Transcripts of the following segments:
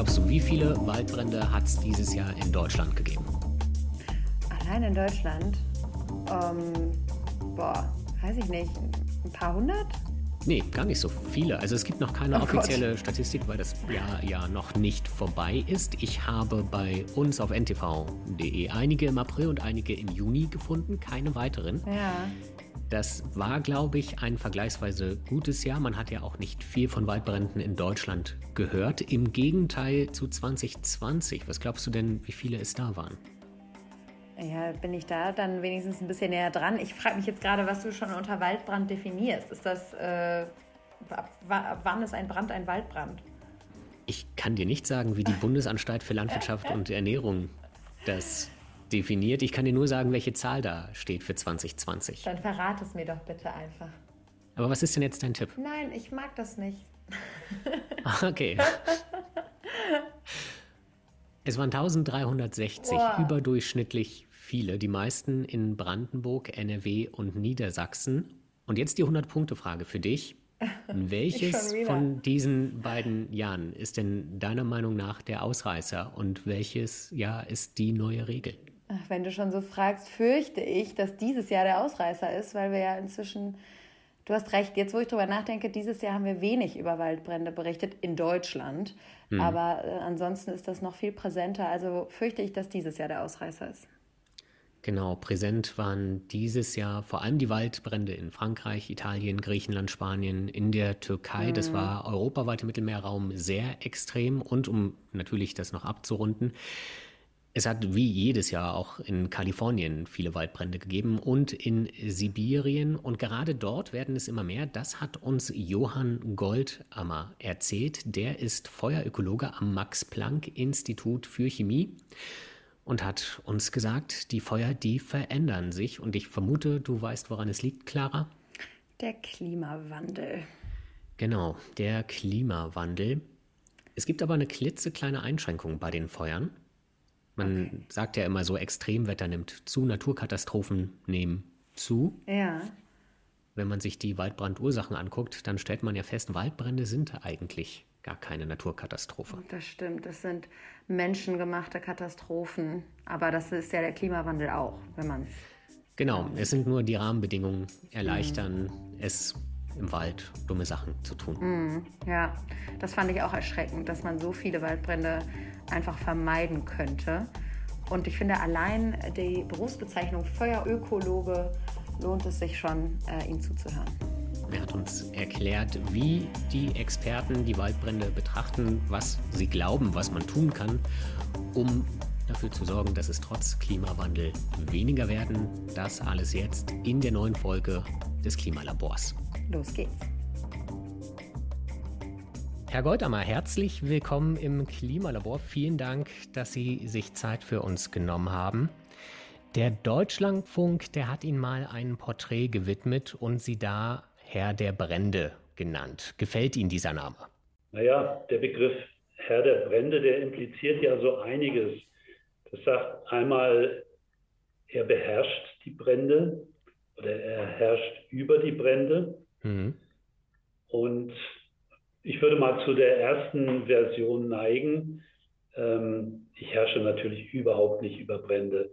glaubst du, wie viele Waldbrände hat es dieses Jahr in Deutschland gegeben? Allein in Deutschland? Ähm, boah, weiß ich nicht. Ein paar hundert? Nee, gar nicht so viele. Also es gibt noch keine oh offizielle Gott. Statistik, weil das Jahr ja noch nicht vorbei ist. Ich habe bei uns auf ntv.de einige im April und einige im Juni gefunden, keine weiteren. Ja. Das war, glaube ich, ein vergleichsweise gutes Jahr. Man hat ja auch nicht viel von Waldbränden in Deutschland gehört. Im Gegenteil zu 2020. Was glaubst du denn, wie viele es da waren? Ja, bin ich da dann wenigstens ein bisschen näher dran. Ich frage mich jetzt gerade, was du schon unter Waldbrand definierst. Ist das, äh, wann ist ein Brand ein Waldbrand? Ich kann dir nicht sagen, wie die Bundesanstalt für Landwirtschaft und Ernährung das definiert. Ich kann dir nur sagen, welche Zahl da steht für 2020. Dann verrate es mir doch bitte einfach. Aber was ist denn jetzt dein Tipp? Nein, ich mag das nicht. okay. Es waren 1360, Boah. überdurchschnittlich viele, die meisten in Brandenburg, NRW und Niedersachsen. Und jetzt die 100-Punkte-Frage für dich. Welches von diesen beiden Jahren ist denn deiner Meinung nach der Ausreißer und welches Jahr ist die neue Regel? Wenn du schon so fragst, fürchte ich, dass dieses Jahr der Ausreißer ist, weil wir ja inzwischen, du hast recht, jetzt wo ich drüber nachdenke, dieses Jahr haben wir wenig über Waldbrände berichtet in Deutschland, hm. aber äh, ansonsten ist das noch viel präsenter. Also fürchte ich, dass dieses Jahr der Ausreißer ist. Genau, präsent waren dieses Jahr vor allem die Waldbrände in Frankreich, Italien, Griechenland, Spanien, in der Türkei. Mhm. Das war europaweiter Mittelmeerraum sehr extrem. Und um natürlich das noch abzurunden, es hat wie jedes Jahr auch in Kalifornien viele Waldbrände gegeben und in Sibirien. Und gerade dort werden es immer mehr. Das hat uns Johann Goldammer erzählt. Der ist Feuerökologe am Max-Planck-Institut für Chemie und hat uns gesagt, die Feuer, die verändern sich. Und ich vermute, du weißt, woran es liegt, Clara? Der Klimawandel. Genau, der Klimawandel. Es gibt aber eine klitzekleine Einschränkung bei den Feuern. Man okay. sagt ja immer so, Extremwetter nimmt zu, Naturkatastrophen nehmen zu. Ja. Wenn man sich die Waldbrandursachen anguckt, dann stellt man ja fest, Waldbrände sind eigentlich gar keine Naturkatastrophe. Das stimmt, das sind menschengemachte Katastrophen. Aber das ist ja der Klimawandel auch, wenn man es. Genau, es sind nur die Rahmenbedingungen erleichtern, mhm. es im Wald dumme Sachen zu tun. Mhm, ja, das fand ich auch erschreckend, dass man so viele Waldbrände einfach vermeiden könnte. Und ich finde, allein die Berufsbezeichnung Feuerökologe lohnt es sich schon, äh, ihm zuzuhören. Er hat uns erklärt, wie die Experten die Waldbrände betrachten, was sie glauben, was man tun kann, um dafür zu sorgen, dass es trotz Klimawandel weniger werden. Das alles jetzt in der neuen Folge des Klimalabors. Los geht's. Herr Goldammer, herzlich willkommen im Klimalabor. Vielen Dank, dass Sie sich Zeit für uns genommen haben. Der Deutschlandfunk, der hat Ihnen mal ein Porträt gewidmet und Sie da Herr der Brände genannt. Gefällt Ihnen dieser Name? Naja, der Begriff Herr der Brände, der impliziert ja so einiges. Das sagt einmal, er beherrscht die Brände oder er herrscht über die Brände. Mhm. Und ich würde mal zu der ersten Version neigen. Ähm, ich herrsche natürlich überhaupt nicht über Brände,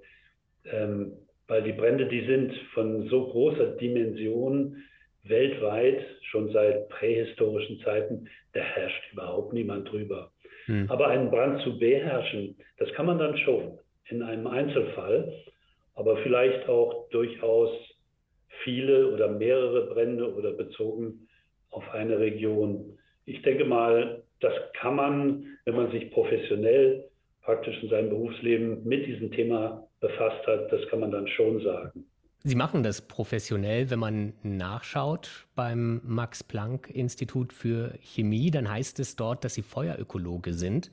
ähm, weil die Brände, die sind von so großer Dimension, weltweit schon seit prähistorischen Zeiten, da herrscht überhaupt niemand drüber. Hm. Aber einen Brand zu beherrschen, das kann man dann schon in einem Einzelfall, aber vielleicht auch durchaus viele oder mehrere Brände oder bezogen auf eine Region. Ich denke mal, das kann man, wenn man sich professionell praktisch in seinem Berufsleben mit diesem Thema befasst hat, das kann man dann schon sagen. Sie machen das professionell, wenn man nachschaut beim Max Planck Institut für Chemie, dann heißt es dort, dass Sie Feuerökologe sind.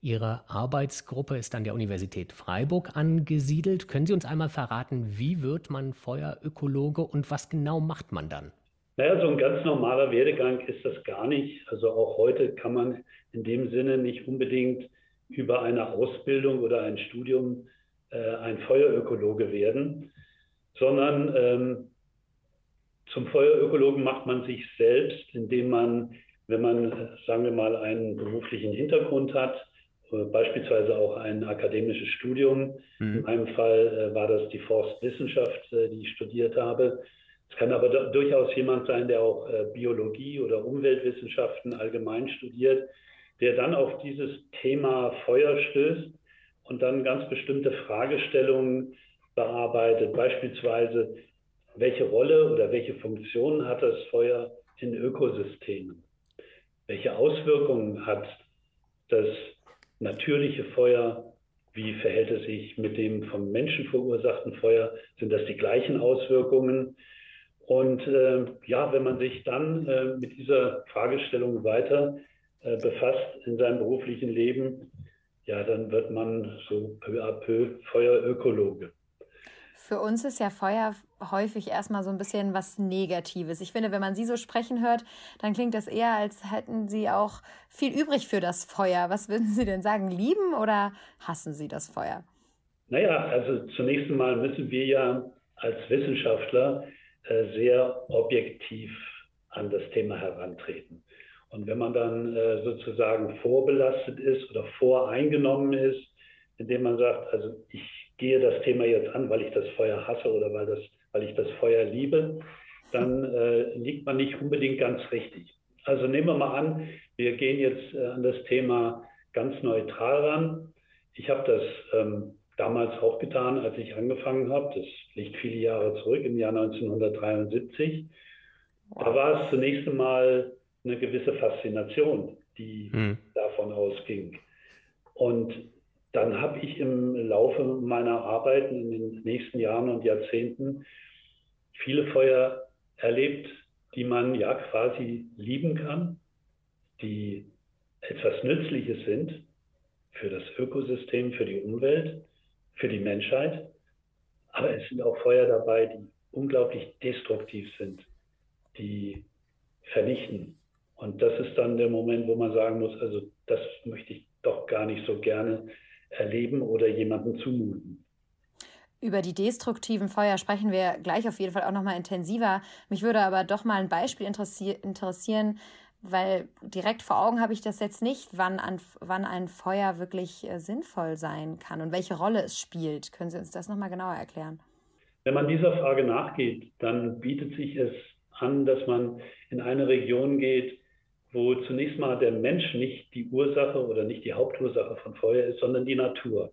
Ihre Arbeitsgruppe ist an der Universität Freiburg angesiedelt. Können Sie uns einmal verraten, wie wird man Feuerökologe und was genau macht man dann? Naja, so ein ganz normaler Werdegang ist das gar nicht. Also auch heute kann man in dem Sinne nicht unbedingt über eine Ausbildung oder ein Studium äh, ein Feuerökologe werden sondern ähm, zum Feuerökologen macht man sich selbst, indem man wenn man, sagen wir mal, einen beruflichen Hintergrund hat, äh, beispielsweise auch ein akademisches Studium. Mhm. In meinem Fall äh, war das die Forstwissenschaft, äh, die ich studiert habe. Es kann aber durchaus jemand sein, der auch Biologie oder Umweltwissenschaften allgemein studiert, der dann auf dieses Thema Feuer stößt und dann ganz bestimmte Fragestellungen bearbeitet. Beispielsweise, welche Rolle oder welche Funktion hat das Feuer in Ökosystemen? Welche Auswirkungen hat das natürliche Feuer? Wie verhält es sich mit dem vom Menschen verursachten Feuer? Sind das die gleichen Auswirkungen? Und äh, ja, wenn man sich dann äh, mit dieser Fragestellung weiter äh, befasst in seinem beruflichen Leben, ja, dann wird man so peu à peu Feuerökologe. Für uns ist ja Feuer häufig erstmal so ein bisschen was Negatives. Ich finde, wenn man Sie so sprechen hört, dann klingt das eher, als hätten Sie auch viel übrig für das Feuer. Was würden Sie denn sagen? Lieben oder hassen Sie das Feuer? Naja, also zunächst einmal müssen wir ja als Wissenschaftler äh, sehr objektiv an das Thema herantreten. Und wenn man dann äh, sozusagen vorbelastet ist oder voreingenommen ist, indem man sagt, also ich gehe das Thema jetzt an, weil ich das Feuer hasse oder weil, das, weil ich das Feuer liebe, dann äh, liegt man nicht unbedingt ganz richtig. Also nehmen wir mal an, wir gehen jetzt äh, an das Thema ganz neutral ran. Ich habe das ähm, damals auch getan, als ich angefangen habe. Das liegt viele Jahre zurück, im Jahr 1973. Da war es zunächst einmal eine gewisse Faszination, die hm. davon ausging. Und dann habe ich im Laufe meiner Arbeiten in den nächsten Jahren und Jahrzehnten viele Feuer erlebt, die man ja quasi lieben kann, die etwas Nützliches sind für das Ökosystem, für die Umwelt, für die Menschheit. Aber es sind auch Feuer dabei, die unglaublich destruktiv sind, die vernichten. Und das ist dann der Moment, wo man sagen muss, also das möchte ich doch gar nicht so gerne erleben oder jemandem zumuten. Über die destruktiven Feuer sprechen wir gleich auf jeden Fall auch noch mal intensiver. Mich würde aber doch mal ein Beispiel interessieren, weil direkt vor Augen habe ich das jetzt nicht, wann, an, wann ein Feuer wirklich äh, sinnvoll sein kann und welche Rolle es spielt. Können Sie uns das noch mal genauer erklären? Wenn man dieser Frage nachgeht, dann bietet sich es an, dass man in eine Region geht, wo zunächst mal der Mensch nicht die Ursache oder nicht die Hauptursache von Feuer ist, sondern die Natur.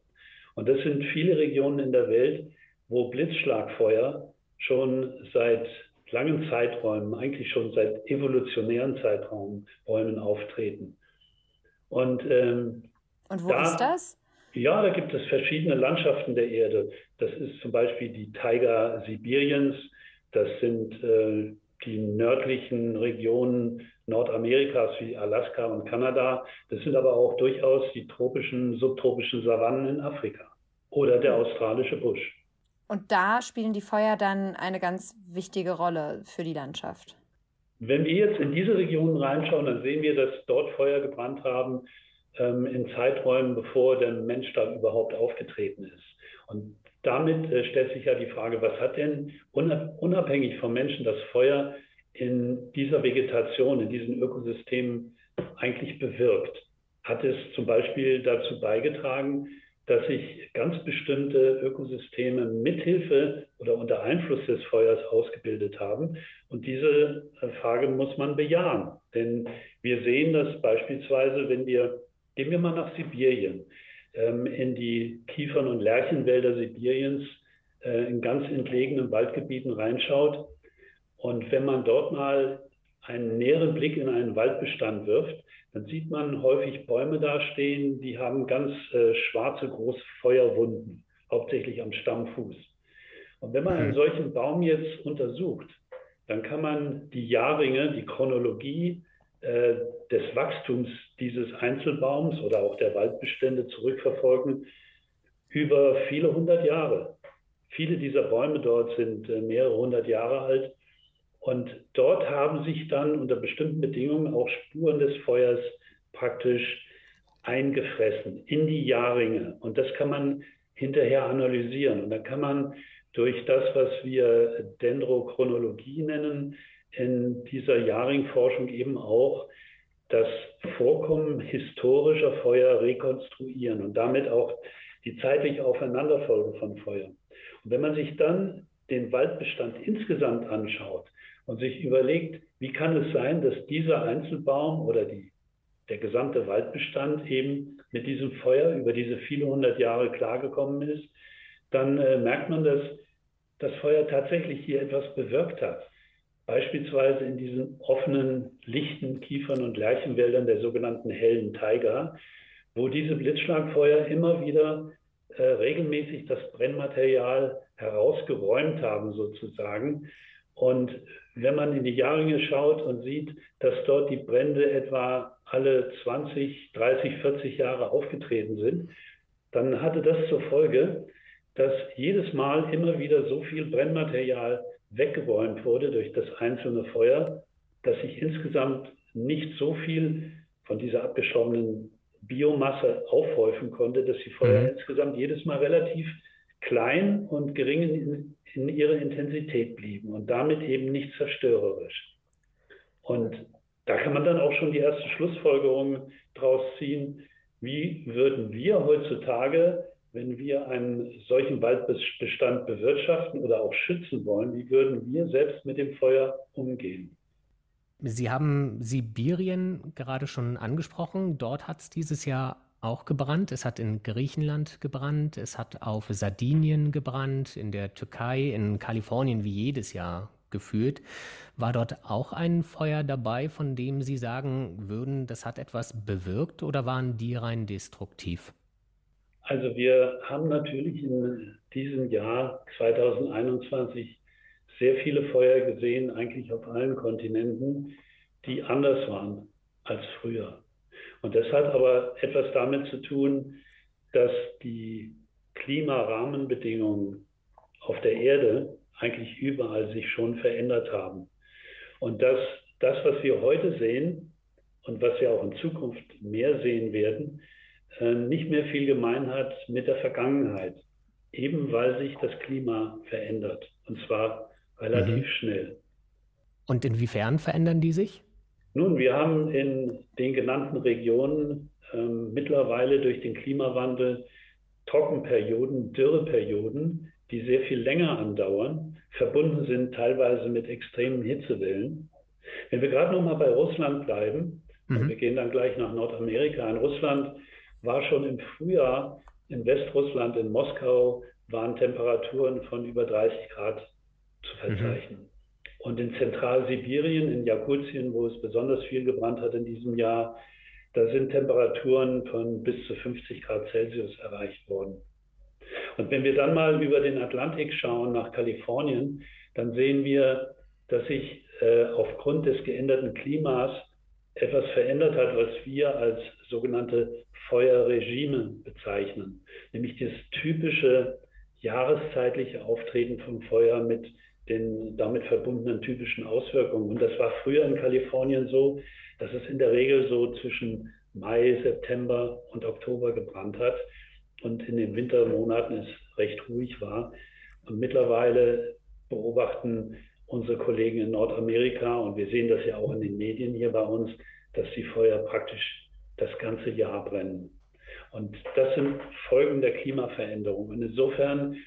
Und das sind viele Regionen in der Welt, wo Blitzschlagfeuer schon seit langen Zeiträumen, eigentlich schon seit evolutionären Zeiträumen auftreten. Und, ähm, Und wo da, ist das? Ja, da gibt es verschiedene Landschaften der Erde. Das ist zum Beispiel die Taiga Sibiriens, das sind äh, die nördlichen Regionen Nordamerikas wie Alaska und Kanada. Das sind aber auch durchaus die tropischen, subtropischen Savannen in Afrika oder der australische Busch. Und da spielen die Feuer dann eine ganz wichtige Rolle für die Landschaft. Wenn wir jetzt in diese Regionen reinschauen, dann sehen wir, dass dort Feuer gebrannt haben ähm, in Zeiträumen, bevor der Mensch da überhaupt aufgetreten ist. Und damit äh, stellt sich ja die Frage, was hat denn unabhängig vom Menschen das Feuer in dieser Vegetation, in diesen Ökosystemen eigentlich bewirkt? Hat es zum Beispiel dazu beigetragen, dass sich ganz bestimmte Ökosysteme mithilfe oder unter Einfluss des Feuers ausgebildet haben. Und diese äh, Frage muss man bejahen. Denn wir sehen das beispielsweise, wenn wir, gehen wir mal nach Sibirien, in die Kiefern- und Lärchenwälder Sibiriens, äh, in ganz entlegenen Waldgebieten reinschaut, und wenn man dort mal einen näheren Blick in einen Waldbestand wirft, dann sieht man häufig Bäume dastehen, die haben ganz äh, schwarze, große Feuerwunden, hauptsächlich am Stammfuß. Und wenn man einen mhm. solchen Baum jetzt untersucht, dann kann man die Jahrringe, die Chronologie äh, des Wachstums dieses Einzelbaums oder auch der Waldbestände zurückverfolgen über viele hundert Jahre. Viele dieser Bäume dort sind äh, mehrere hundert Jahre alt und dort haben sich dann unter bestimmten Bedingungen auch Spuren des Feuers praktisch eingefressen in die Jahrringe. Und das kann man hinterher analysieren. Und dann kann man durch das, was wir Dendrochronologie nennen, in dieser Jahrringforschung eben auch das Vorkommen historischer Feuer rekonstruieren und damit auch die zeitliche Aufeinanderfolge von Feuer. Und wenn man sich dann den Waldbestand insgesamt anschaut und sich überlegt, wie kann es sein, dass dieser Einzelbaum oder die, der gesamte Waldbestand eben mit diesem Feuer über diese viele hundert Jahre klargekommen ist, dann äh, merkt man, dass das Feuer tatsächlich hier etwas bewirkt hat. Beispielsweise in diesen offenen, lichten Kiefern- und Lärchenwäldern der sogenannten hellen Taiga, wo diese Blitzschlagfeuer immer wieder äh, regelmäßig das Brennmaterial herausgeräumt haben, sozusagen. Und wenn man in die Jahrringe schaut und sieht, dass dort die Brände etwa alle 20, 30, 40 Jahre aufgetreten sind, dann hatte das zur Folge, dass jedes Mal immer wieder so viel Brennmaterial weggeräumt wurde durch das einzelne Feuer, dass sich insgesamt nicht so viel von dieser abgeschobenen Biomasse aufhäufen konnte, dass die Feuer mhm. insgesamt jedes Mal relativ klein und gering in, in ihrer Intensität blieben und damit eben nicht zerstörerisch. Und da kann man dann auch schon die erste Schlussfolgerung draus ziehen, wie würden wir heutzutage wenn wir einen solchen Waldbestand bewirtschaften oder auch schützen wollen, wie würden wir selbst mit dem Feuer umgehen? Sie haben Sibirien gerade schon angesprochen. Dort hat es dieses Jahr auch gebrannt. Es hat in Griechenland gebrannt, es hat auf Sardinien gebrannt, in der Türkei, in Kalifornien wie jedes Jahr geführt. War dort auch ein Feuer dabei, von dem Sie sagen würden, das hat etwas bewirkt oder waren die rein destruktiv? Also wir haben natürlich in diesem Jahr 2021 sehr viele Feuer gesehen, eigentlich auf allen Kontinenten, die anders waren als früher. Und das hat aber etwas damit zu tun, dass die Klimarahmenbedingungen auf der Erde eigentlich überall sich schon verändert haben. Und dass das, was wir heute sehen und was wir auch in Zukunft mehr sehen werden, nicht mehr viel gemein hat mit der Vergangenheit, eben weil sich das Klima verändert und zwar relativ mhm. schnell. Und inwiefern verändern die sich? Nun, wir haben in den genannten Regionen äh, mittlerweile durch den Klimawandel Trockenperioden, Dürreperioden, die sehr viel länger andauern, verbunden sind teilweise mit extremen Hitzewellen. Wenn wir gerade noch mal bei Russland bleiben, mhm. wir gehen dann gleich nach Nordamerika. In Russland war schon im Frühjahr in Westrussland, in Moskau, waren Temperaturen von über 30 Grad zu verzeichnen. Mhm. Und in Zentralsibirien, in Jakutien, wo es besonders viel gebrannt hat in diesem Jahr, da sind Temperaturen von bis zu 50 Grad Celsius erreicht worden. Und wenn wir dann mal über den Atlantik schauen nach Kalifornien, dann sehen wir, dass sich äh, aufgrund des geänderten Klimas etwas verändert hat, was wir als sogenannte Feuerregime bezeichnen, nämlich das typische jahreszeitliche Auftreten von Feuer mit den damit verbundenen typischen Auswirkungen. Und das war früher in Kalifornien so, dass es in der Regel so zwischen Mai, September und Oktober gebrannt hat und in den Wintermonaten es recht ruhig war. Und mittlerweile beobachten unsere Kollegen in Nordamerika und wir sehen das ja auch in den Medien hier bei uns, dass die Feuer praktisch das ganze Jahr brennen. Und das sind Folgen der Klimaveränderung. Und insofern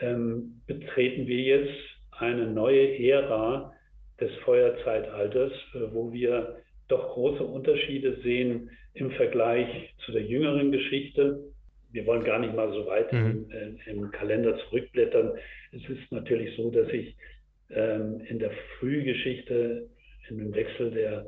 ähm, betreten wir jetzt eine neue Ära des Feuerzeitalters, äh, wo wir doch große Unterschiede sehen im Vergleich zu der jüngeren Geschichte. Wir wollen gar nicht mal so weit mhm. im, äh, im, Kalender zurückblättern. Es ist natürlich so, dass sich ähm, in der Frühgeschichte, in dem Wechsel der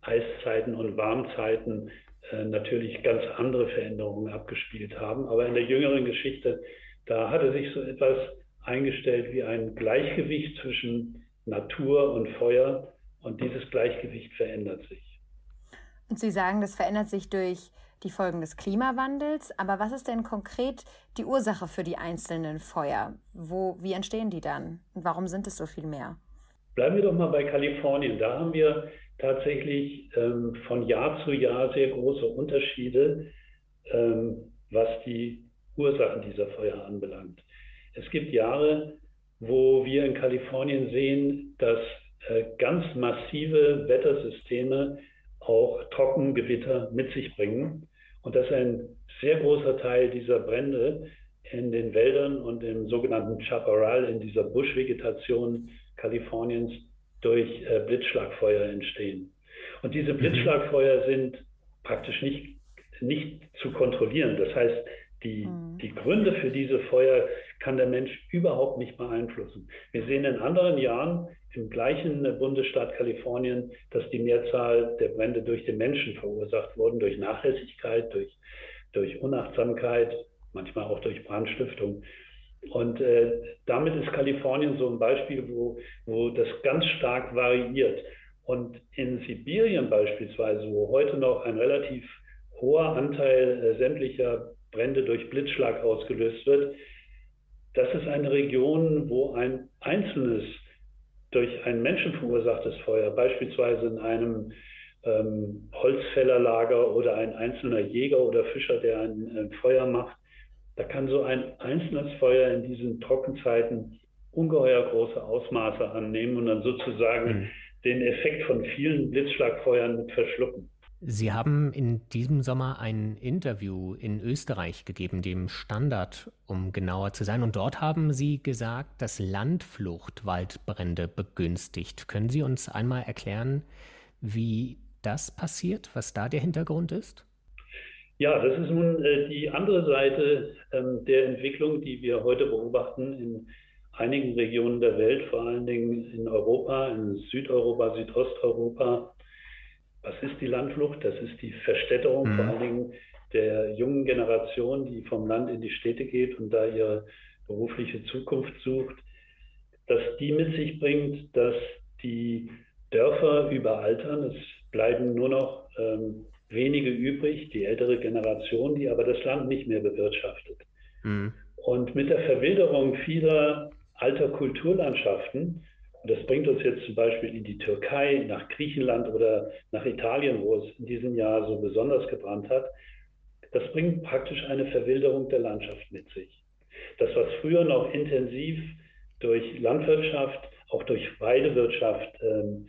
Eiszeiten und Warmzeiten äh, natürlich ganz andere Veränderungen abgespielt haben. Aber in der jüngeren Geschichte, da hatte sich so etwas eingestellt wie ein Gleichgewicht zwischen Natur und Feuer und dieses Gleichgewicht verändert sich. Und Sie sagen, das verändert sich durch die Folgen des Klimawandels. Aber was ist denn konkret die Ursache für die einzelnen Feuer? Wo, wie entstehen die dann? Und warum sind es so viel mehr? Bleiben wir doch mal bei Kalifornien. Da haben wir tatsächlich ähm, von Jahr zu Jahr sehr große Unterschiede, ähm, was die Ursachen dieser Feuer anbelangt. Es gibt Jahre, wo wir in Kalifornien sehen, dass äh, ganz massive Wettersysteme auch Trockengewitter mit sich bringen und dass ein sehr großer Teil dieser Brände in den Wäldern und im sogenannten Chaparral, in dieser Buschvegetation Kaliforniens, durch äh, Blitzschlagfeuer entstehen. Und diese mhm. Blitzschlagfeuer sind praktisch nicht, nicht zu kontrollieren. Das heißt, die, mhm. die Gründe für diese Feuer kann der Mensch überhaupt nicht beeinflussen. Wir sehen in anderen Jahren im gleichen Bundesstaat Kalifornien, dass die Mehrzahl der Brände durch den Menschen verursacht wurden, durch Nachlässigkeit, durch, durch Unachtsamkeit, manchmal auch durch Brandstiftung. Und äh, damit ist Kalifornien so ein Beispiel, wo, wo das ganz stark variiert. Und in Sibirien beispielsweise, wo heute noch ein relativ hoher Anteil äh, sämtlicher Brände durch Blitzschlag ausgelöst wird, das ist eine Region, wo ein einzelnes durch ein Menschen verursachtes Feuer, beispielsweise in einem ähm, Holzfällerlager oder ein einzelner Jäger oder Fischer, der ein, ein Feuer macht, da kann so ein einzelnes Feuer in diesen Trockenzeiten ungeheuer große Ausmaße annehmen und dann sozusagen mhm. den Effekt von vielen Blitzschlagfeuern mit verschlucken. Sie haben in diesem Sommer ein Interview in Österreich gegeben, dem Standard, um genauer zu sein. Und dort haben Sie gesagt, dass Landflucht Waldbrände begünstigt. Können Sie uns einmal erklären, wie das passiert, was da der Hintergrund ist? Ja, das ist nun äh, die andere Seite ähm, der Entwicklung, die wir heute beobachten in einigen Regionen der Welt, vor allen Dingen in Europa, in Südeuropa, Südosteuropa was ist die Landflucht? Das ist die Verstädterung mhm. vor allen Dingen der jungen Generation, die vom Land in die Städte geht und da ihre berufliche Zukunft sucht, dass die mit sich bringt, dass die Dörfer überaltern. Es bleiben nur noch ähm, wenige übrig, die ältere Generation, die aber das Land nicht mehr bewirtschaftet. Mhm. Und mit der Verwilderung vieler alter Kulturlandschaften das bringt uns jetzt zum Beispiel in die Türkei, nach Griechenland oder nach Italien, wo es in diesem Jahr so besonders gebrannt hat. Das bringt praktisch eine Verwilderung der Landschaft mit sich. Das, was früher noch intensiv durch Landwirtschaft, auch durch Weidewirtschaft ähm,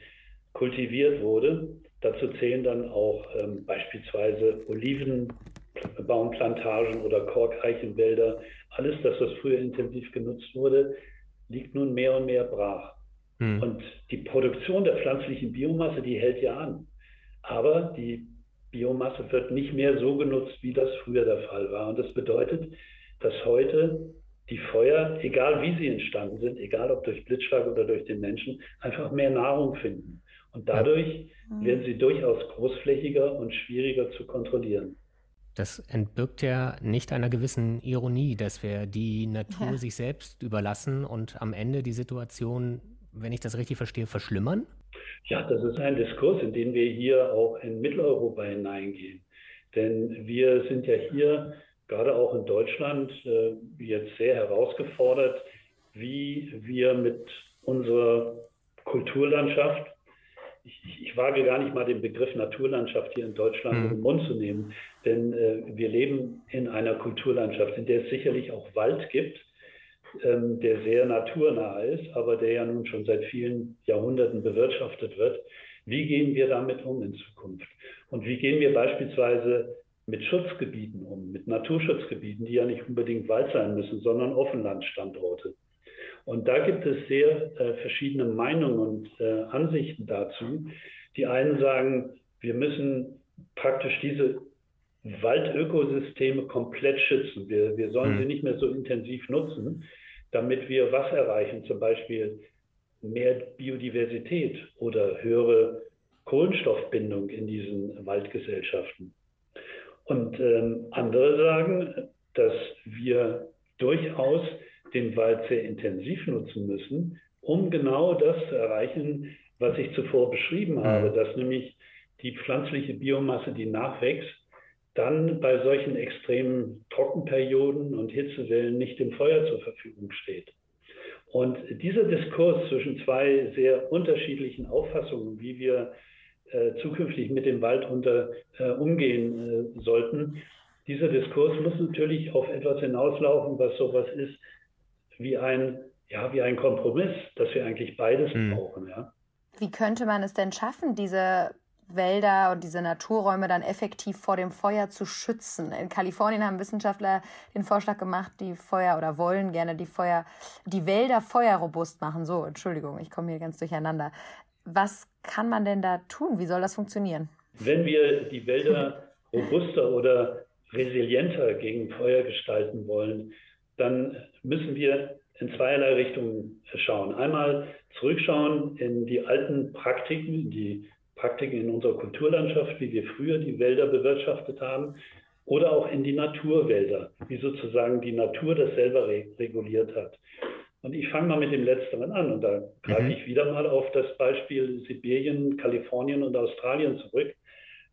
kultiviert wurde, dazu zählen dann auch ähm, beispielsweise Olivenbaumplantagen oder Korkeichenwälder. Alles das, was früher intensiv genutzt wurde, liegt nun mehr und mehr brach. Mhm. Und die Produktion der pflanzlichen Biomasse, die hält ja an. Aber die Biomasse wird nicht mehr so genutzt, wie das früher der Fall war. Und das bedeutet, dass heute die Feuer, egal wie sie entstanden sind, egal ob durch Blitzschlag oder durch den Menschen, einfach mehr Nahrung finden. Und dadurch ja. werden sie durchaus großflächiger und schwieriger zu kontrollieren. Das entbirgt ja nicht einer gewissen Ironie, dass wir die Natur ja. sich selbst überlassen und am Ende die Situation wenn ich das richtig verstehe, verschlimmern? Ja, das ist ein Diskurs, in den wir hier auch in Mitteleuropa hineingehen. Denn wir sind ja hier, gerade auch in Deutschland, äh, jetzt sehr herausgefordert, wie wir mit unserer Kulturlandschaft, ich, ich, wage gar nicht mal den Begriff Naturlandschaft hier in Deutschland mhm. in den Mund zu nehmen, denn äh, wir leben in einer Kulturlandschaft, in der es sicherlich auch Wald gibt, ähm, der sehr naturnah ist, aber der ja nun schon seit vielen Jahrhunderten bewirtschaftet wird. Wie gehen wir damit um in Zukunft? Und wie gehen wir beispielsweise mit Schutzgebieten um, mit Naturschutzgebieten, die ja nicht unbedingt Wald sein müssen, sondern Offenlandstandorte? Und da gibt es sehr äh, verschiedene Meinungen und äh, Ansichten dazu. Die einen sagen, wir müssen praktisch diese Waldökosysteme komplett schützen. Wir, wir sollen mhm. sie nicht mehr so intensiv nutzen, damit wir was erreichen, zum Beispiel mehr Biodiversität oder höhere Kohlenstoffbindung in diesen Waldgesellschaften. Und ähm, andere sagen, dass wir durchaus den Wald sehr intensiv nutzen müssen, um genau das zu erreichen, was ich zuvor beschrieben mhm. habe, dass nämlich die pflanzliche Biomasse, die nachwächst, dann bei solchen extremen Trockenperioden und Hitzewellen nicht dem Feuer zur Verfügung steht. Und dieser Diskurs zwischen zwei sehr unterschiedlichen Auffassungen, wie wir äh, zukünftig mit dem Wald unter, äh, umgehen äh, sollten, dieser Diskurs muss natürlich auf etwas hinauslaufen, was sowas ist wie ein, ja, wie ein Kompromiss, dass wir eigentlich beides mhm. brauchen. Ja. Wie könnte man es denn schaffen, diese Wälder und diese Naturräume dann effektiv vor dem Feuer zu schützen. In Kalifornien haben Wissenschaftler den Vorschlag gemacht, die Feuer oder wollen gerne die Feuer, die Wälder feuerrobust machen. So, Entschuldigung, ich komme hier ganz durcheinander. Was kann man denn da tun? Wie soll das funktionieren? Wenn wir die Wälder robuster oder resilienter gegen Feuer gestalten wollen, dann müssen wir in zweierlei Richtungen schauen. Einmal zurückschauen in die alten Praktiken, die Praktiken in unserer Kulturlandschaft, wie wir früher die Wälder bewirtschaftet haben, oder auch in die Naturwälder, wie sozusagen die Natur das selber reguliert hat. Und ich fange mal mit dem Letzteren an und da greife mhm. ich wieder mal auf das Beispiel Sibirien, Kalifornien und Australien zurück,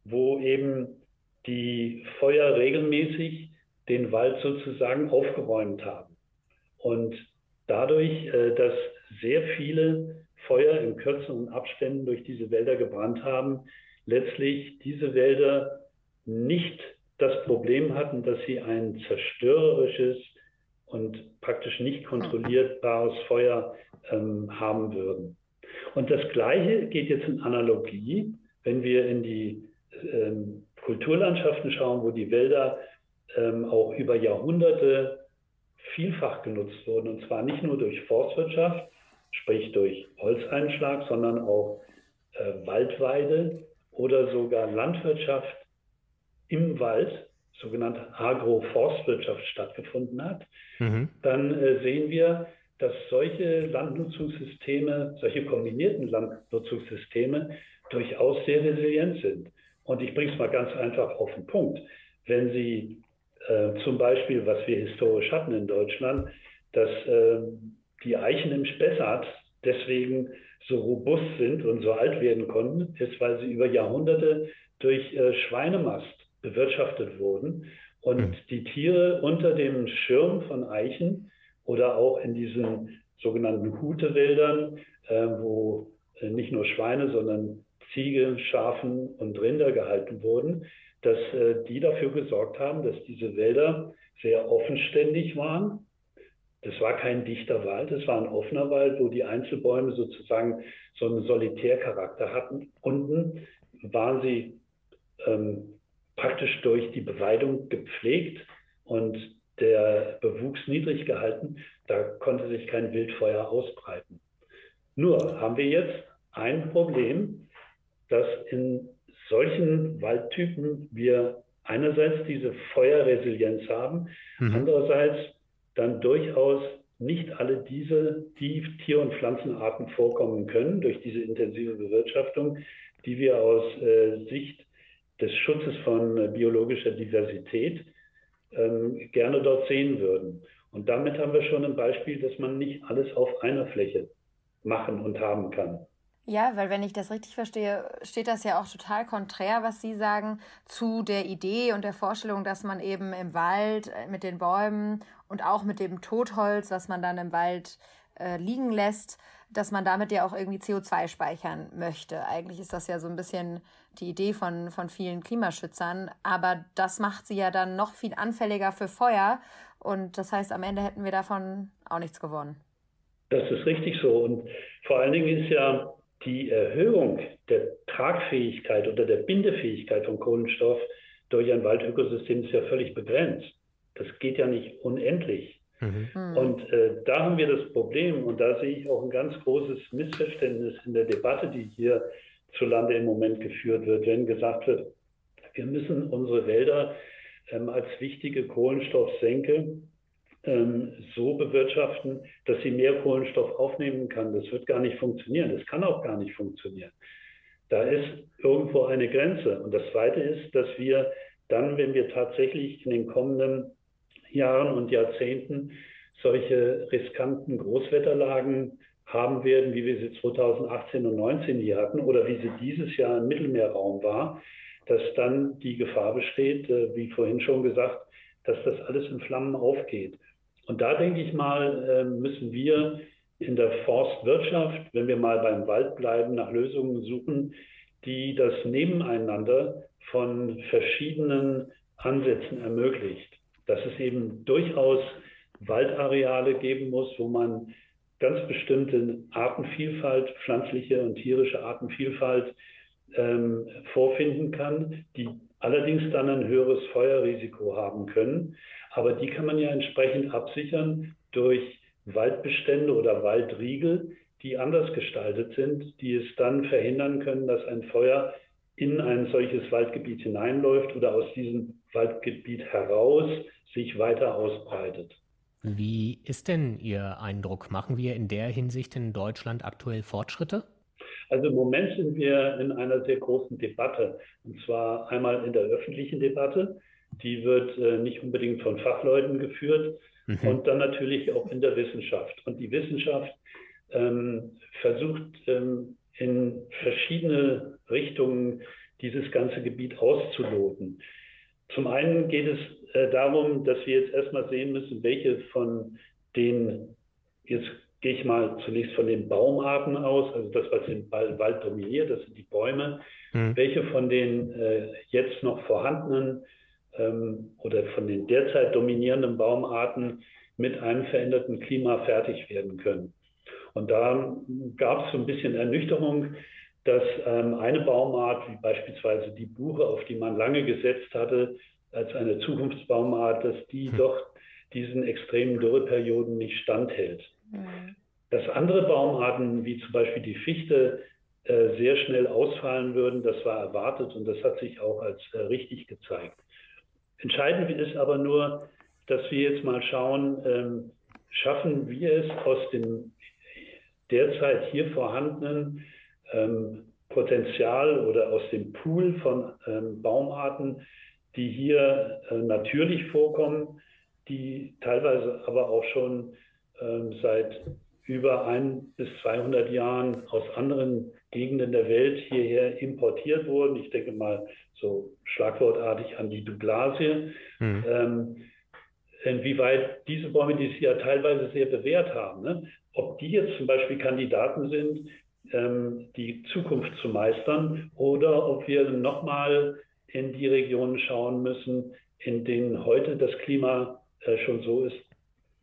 wo eben die Feuer regelmäßig den Wald sozusagen aufgeräumt haben. Und dadurch, äh, dass sehr viele Feuer in kürzeren Abständen durch diese Wälder gebrannt haben, letztlich diese Wälder nicht das Problem hatten, dass sie ein zerstörerisches und praktisch nicht kontrollierbares Feuer ähm, haben würden. Und das Gleiche geht jetzt in Analogie, wenn wir in die ähm, Kulturlandschaften schauen, wo die Wälder ähm, auch über Jahrhunderte vielfach genutzt wurden. Und zwar nicht nur durch Forstwirtschaft, sprich durch Holzeinschlag, sondern auch äh, Waldweide oder sogar Landwirtschaft im Wald, sogenannte Agroforstwirtschaft stattgefunden hat, mhm. dann äh, sehen wir, dass solche Landnutzungssysteme, solche kombinierten Landnutzungssysteme durchaus sehr resilient sind. Und ich bringe es mal ganz einfach auf den Punkt. Wenn Sie äh, zum Beispiel, was wir historisch hatten in Deutschland, dass äh, die Eichen im Spessart deswegen so robust sind und so alt werden konnten, ist, weil sie über Jahrhunderte durch äh, Schweinemast bewirtschaftet wurden und mhm. die Tiere unter dem Schirm von Eichen oder auch in diesen sogenannten Hutewäldern, äh, wo äh, nicht nur Schweine, sondern Ziege, Schafen und Rinder gehalten wurden, dass äh, die dafür gesorgt haben, dass diese Wälder sehr offenständig waren. Das war kein dichter Wald, es war ein offener Wald, wo die Einzelbäume sozusagen so einen Solitärcharakter hatten. Unten waren sie ähm, praktisch durch die Beweidung gepflegt und der Bewuchs niedrig gehalten. Da konnte sich kein Wildfeuer ausbreiten. Nur haben wir jetzt ein Problem, dass in solchen Waldtypen wir einerseits diese Feuerresilienz haben, mhm. andererseits dann durchaus nicht alle diese die Tier- und Pflanzenarten vorkommen können durch diese intensive Bewirtschaftung, die wir aus äh, Sicht des Schutzes von äh, biologischer Diversität ähm, gerne dort sehen würden. Und damit haben wir schon ein Beispiel, dass man nicht alles auf einer Fläche machen und haben kann. Ja, weil wenn ich das richtig verstehe, steht das ja auch total konträr, was Sie sagen, zu der Idee und der Vorstellung, dass man eben im Wald äh, mit den Bäumen und auch mit dem Totholz, was man dann im Wald äh, liegen lässt, dass man damit ja auch irgendwie CO2 speichern möchte. Eigentlich ist das ja so ein bisschen die Idee von, von vielen Klimaschützern, aber das macht sie ja dann noch viel anfälliger für Feuer und das heißt, am Ende hätten wir davon auch nichts gewonnen. Das ist richtig so und vor allen Dingen ist ja die Erhöhung der Tragfähigkeit oder der Bindefähigkeit von Kohlenstoff durch ein Waldökosystem ist ja völlig begrenzt. Das geht ja nicht unendlich. Mhm. Hm. Und äh, da haben wir das Problem, und da sehe ich auch ein ganz großes Missverständnis in der Debatte, die hier zu Lande im Moment geführt wird, wenn gesagt wird, wir müssen unsere Wälder ähm, als wichtige Kohlenstoffsenke so bewirtschaften, dass sie mehr Kohlenstoff aufnehmen kann. Das wird gar nicht funktionieren. Das kann auch gar nicht funktionieren. Da ist irgendwo eine Grenze. Und das Zweite ist, dass wir dann, wenn wir tatsächlich in den kommenden Jahren und Jahrzehnten solche riskanten Großwetterlagen haben werden, wie wir sie 2018 und 2019 hier hatten oder wie sie dieses Jahr im Mittelmeerraum war, dass dann die Gefahr besteht, äh, wie vorhin schon gesagt, dass das alles in Flammen aufgeht. Und da denke ich mal, ähm, müssen wir in der Forstwirtschaft, wenn wir mal beim Wald bleiben, nach Lösungen suchen, die das Nebeneinander von verschiedenen Ansätzen ermöglicht. Dass es eben durchaus Waldareale geben muss, wo man ganz bestimmte Artenvielfalt, pflanzliche und tierische Artenvielfalt ähm, vorfinden kann, die allerdings dann ein höheres Feuerrisiko haben können. Aber die kann man ja entsprechend absichern durch Waldbestände oder Waldriegel, die anders gestaltet sind, die es dann verhindern können, dass ein Feuer in ein solches Waldgebiet hineinläuft oder aus diesem Waldgebiet heraus sich weiter ausbreitet. Wie ist denn Ihr Eindruck? Machen wir in der Hinsicht in Deutschland aktuell Fortschritte? Also im Moment sind wir in einer sehr großen Debatte. Und zwar einmal in der öffentlichen Debatte. Die wird äh, nicht unbedingt von Fachleuten geführt. Mhm. Und dann natürlich auch in der Wissenschaft. Und die Wissenschaft ähm, versucht ähm, in verschiedene Richtungen dieses ganze Gebiet auszuloten. Zum einen geht es äh, darum, dass wir jetzt erstmal sehen müssen, welche von den, jetzt gehe ich mal zunächst von den Baumarten aus, also das, was den Wald dominiert, das sind die Bäume, mhm. welche von den äh, jetzt noch vorhandenen ähm, oder von den derzeit dominierenden Baumarten mit einem veränderten Klima fertig werden können. Und da gab es so ein bisschen Ernüchterung, dass ähm, eine Baumart, wie beispielsweise die Buche, auf die man lange gesetzt hatte, als eine Zukunftsbaumart, dass die hm. doch diesen extremen Dürreperioden nicht standhält. Mhm. Dass andere Baumarten, wie zum Beispiel die Fichte, äh, sehr schnell ausfallen würden, das war erwartet und das hat sich auch als äh, richtig gezeigt. Entscheidend ist aber nur, dass wir jetzt mal schauen, ähm, schaffen wir es aus dem derzeit hier vorhandenen ähm, Potenzial oder aus dem Pool von ähm, Baumarten, die hier äh, natürlich vorkommen, die teilweise aber auch schon seit über ein bis 200 Jahren aus anderen Gegenden der Welt hierher importiert wurden. Ich denke mal so schlagwortartig an die Douglasie. Mhm. Ähm, inwieweit diese Bäume, die sich ja teilweise sehr bewährt haben, ne, ob die jetzt zum Beispiel Kandidaten sind, ähm, die Zukunft zu meistern oder ob wir nochmal in die Regionen schauen müssen, in denen heute das Klima äh, schon so ist,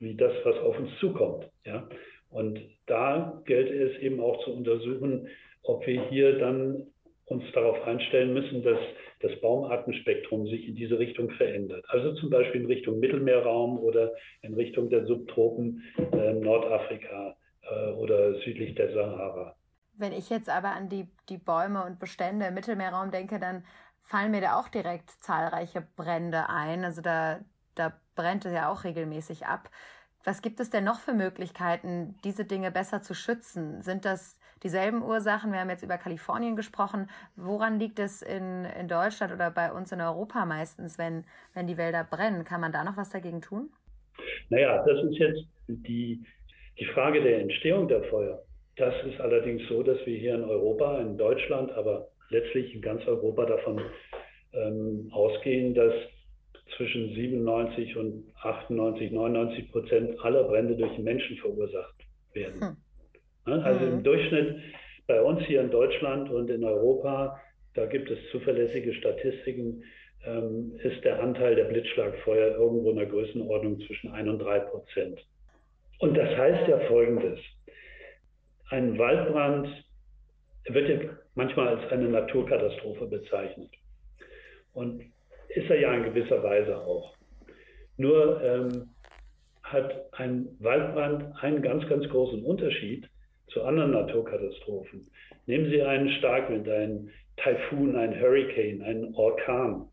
wie das, was auf uns zukommt. Ja? Und da gilt es eben auch zu untersuchen, ob wir hier dann uns darauf einstellen müssen, dass das Baumartenspektrum sich in diese Richtung verändert. Also zum Beispiel in Richtung Mittelmeerraum oder in Richtung der Subtropen äh, Nordafrika äh, oder südlich der Sahara. Wenn ich jetzt aber an die, die Bäume und Bestände im Mittelmeerraum denke, dann fallen mir da auch direkt zahlreiche Brände ein. Also da, da brennt es ja auch regelmäßig ab. Was gibt es denn noch für Möglichkeiten, diese Dinge besser zu schützen? Sind das dieselben Ursachen? Wir haben jetzt über Kalifornien gesprochen. Woran liegt es in, in Deutschland oder bei uns in Europa meistens, wenn, wenn die Wälder brennen? Kann man da noch was dagegen tun? Naja, das ist jetzt die, die Frage der Entstehung der Feuer. Das ist allerdings so, dass wir hier in Europa, in Deutschland, aber letztlich in ganz Europa davon ähm, ausgehen, dass zwischen 97 und 98, 99 Prozent aller Brände durch Menschen verursacht werden. Hm. Also im Durchschnitt bei uns hier in Deutschland und in Europa, da gibt es zuverlässige Statistiken, ähm, ist der Anteil der Blitzschlagfeuer irgendwo in der Größenordnung zwischen 1 und 3 Prozent. Und das heißt ja Folgendes. Ein Waldbrand wird ja manchmal als eine Naturkatastrophe bezeichnet. Und ist er ja in gewisser Weise auch. Nur ähm, hat ein Waldbrand einen ganz, ganz großen Unterschied zu anderen Naturkatastrophen. Nehmen Sie einen Starkwind, einen Taifun, einen Hurricane, einen Orkan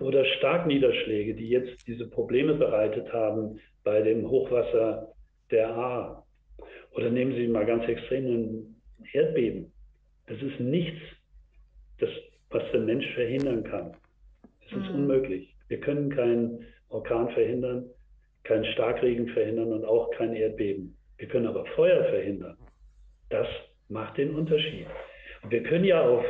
oder Starkniederschläge, die jetzt diese Probleme bereitet haben bei dem Hochwasser der A. Oder nehmen Sie mal ganz extrem ein Erdbeben. Das ist nichts, das, was der Mensch verhindern kann. Es ist mhm. unmöglich. Wir können keinen Orkan verhindern, keinen Starkregen verhindern und auch kein Erdbeben. Wir können aber Feuer verhindern. Das macht den Unterschied. Und wir können ja auch,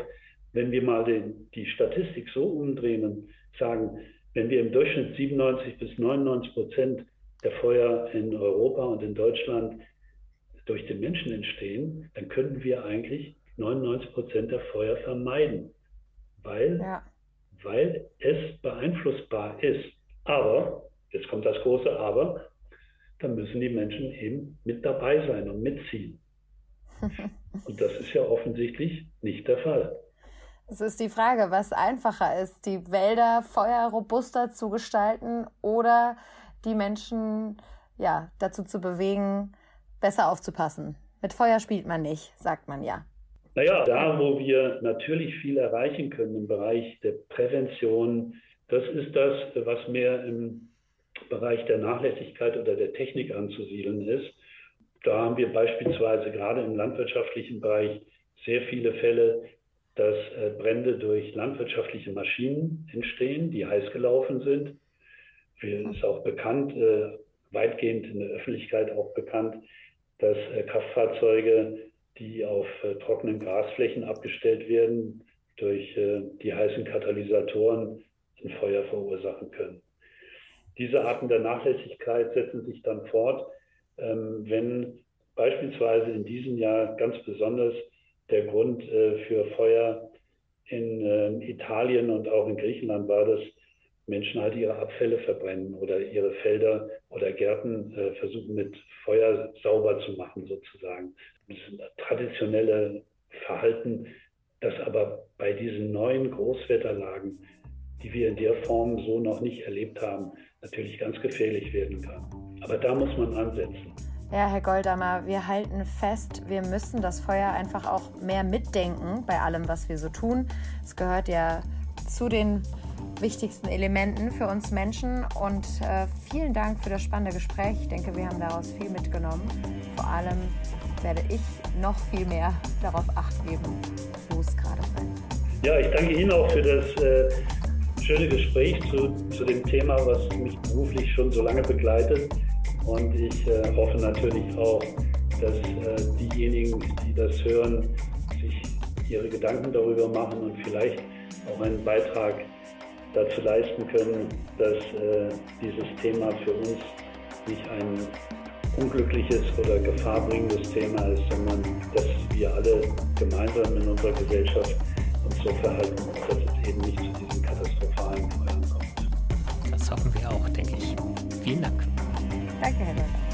wenn wir mal den, die Statistik so umdrehen, sagen, wenn wir im Durchschnitt 97 bis 99 Prozent der Feuer in Europa und in Deutschland durch den Menschen entstehen, dann könnten wir eigentlich 99 Prozent der Feuer vermeiden, weil, ja. Weil es beeinflussbar ist. Aber, jetzt kommt das große Aber, dann müssen die Menschen eben mit dabei sein und mitziehen. Und das ist ja offensichtlich nicht der Fall. Es ist die Frage, was einfacher ist, die Wälder feuerrobuster zu gestalten oder die Menschen ja, dazu zu bewegen, besser aufzupassen. Mit Feuer spielt man nicht, sagt man ja. Naja, da, wo wir natürlich viel erreichen können im Bereich der Prävention, das ist das, was mehr im Bereich der Nachlässigkeit oder der Technik anzusiedeln ist. Da haben wir beispielsweise gerade im landwirtschaftlichen Bereich sehr viele Fälle, dass äh, Brände durch landwirtschaftliche Maschinen entstehen, die heiß gelaufen sind. Es ist auch bekannt, äh, weitgehend in der Öffentlichkeit auch bekannt, dass äh, Kraftfahrzeuge, die auf trockenen Grasflächen abgestellt werden, durch die heißen Katalysatoren ein Feuer verursachen können. Diese Arten der Nachlässigkeit setzen sich dann fort, ähm, wenn beispielsweise in diesem Jahr ganz besonders der Grund äh, für Feuer in ähm, Italien und auch in Griechenland war, dass Menschen halt ihre Abfälle verbrennen oder ihre Felder oder Gärten äh, versuchen mit Feuer sauber zu machen sozusagen. Traditionelle Verhalten, das aber bei diesen neuen Großwetterlagen, die wir in der Form so noch nicht erlebt haben, natürlich ganz gefährlich werden kann. Aber da muss man ansetzen. Ja, Herr Goldammer, wir halten fest, wir müssen das Feuer einfach auch mehr mitdenken bei allem, was wir so tun. Es gehört ja zu den wichtigsten Elementen für uns Menschen. Und äh, vielen Dank für das spannende Gespräch. Ich denke, wir haben daraus viel mitgenommen. Vor allem werde ich noch viel mehr darauf acht geben, wo es gerade brennt. Ja, ich danke Ihnen auch für das äh, schöne Gespräch zu, zu dem Thema, was mich beruflich schon so lange begleitet. Und ich äh, hoffe natürlich auch, dass äh, diejenigen, die das hören, sich ihre Gedanken darüber machen und vielleicht auch einen Beitrag dazu leisten können, dass äh, dieses Thema für uns nicht ein unglückliches oder gefahrbringendes Thema ist, sondern dass wir alle gemeinsam in unserer Gesellschaft uns so verhalten, dass es eben nicht zu diesen katastrophalen Feuern kommt. Das hoffen wir auch, denke ich. Vielen Dank. Danke, Herr Dörfer.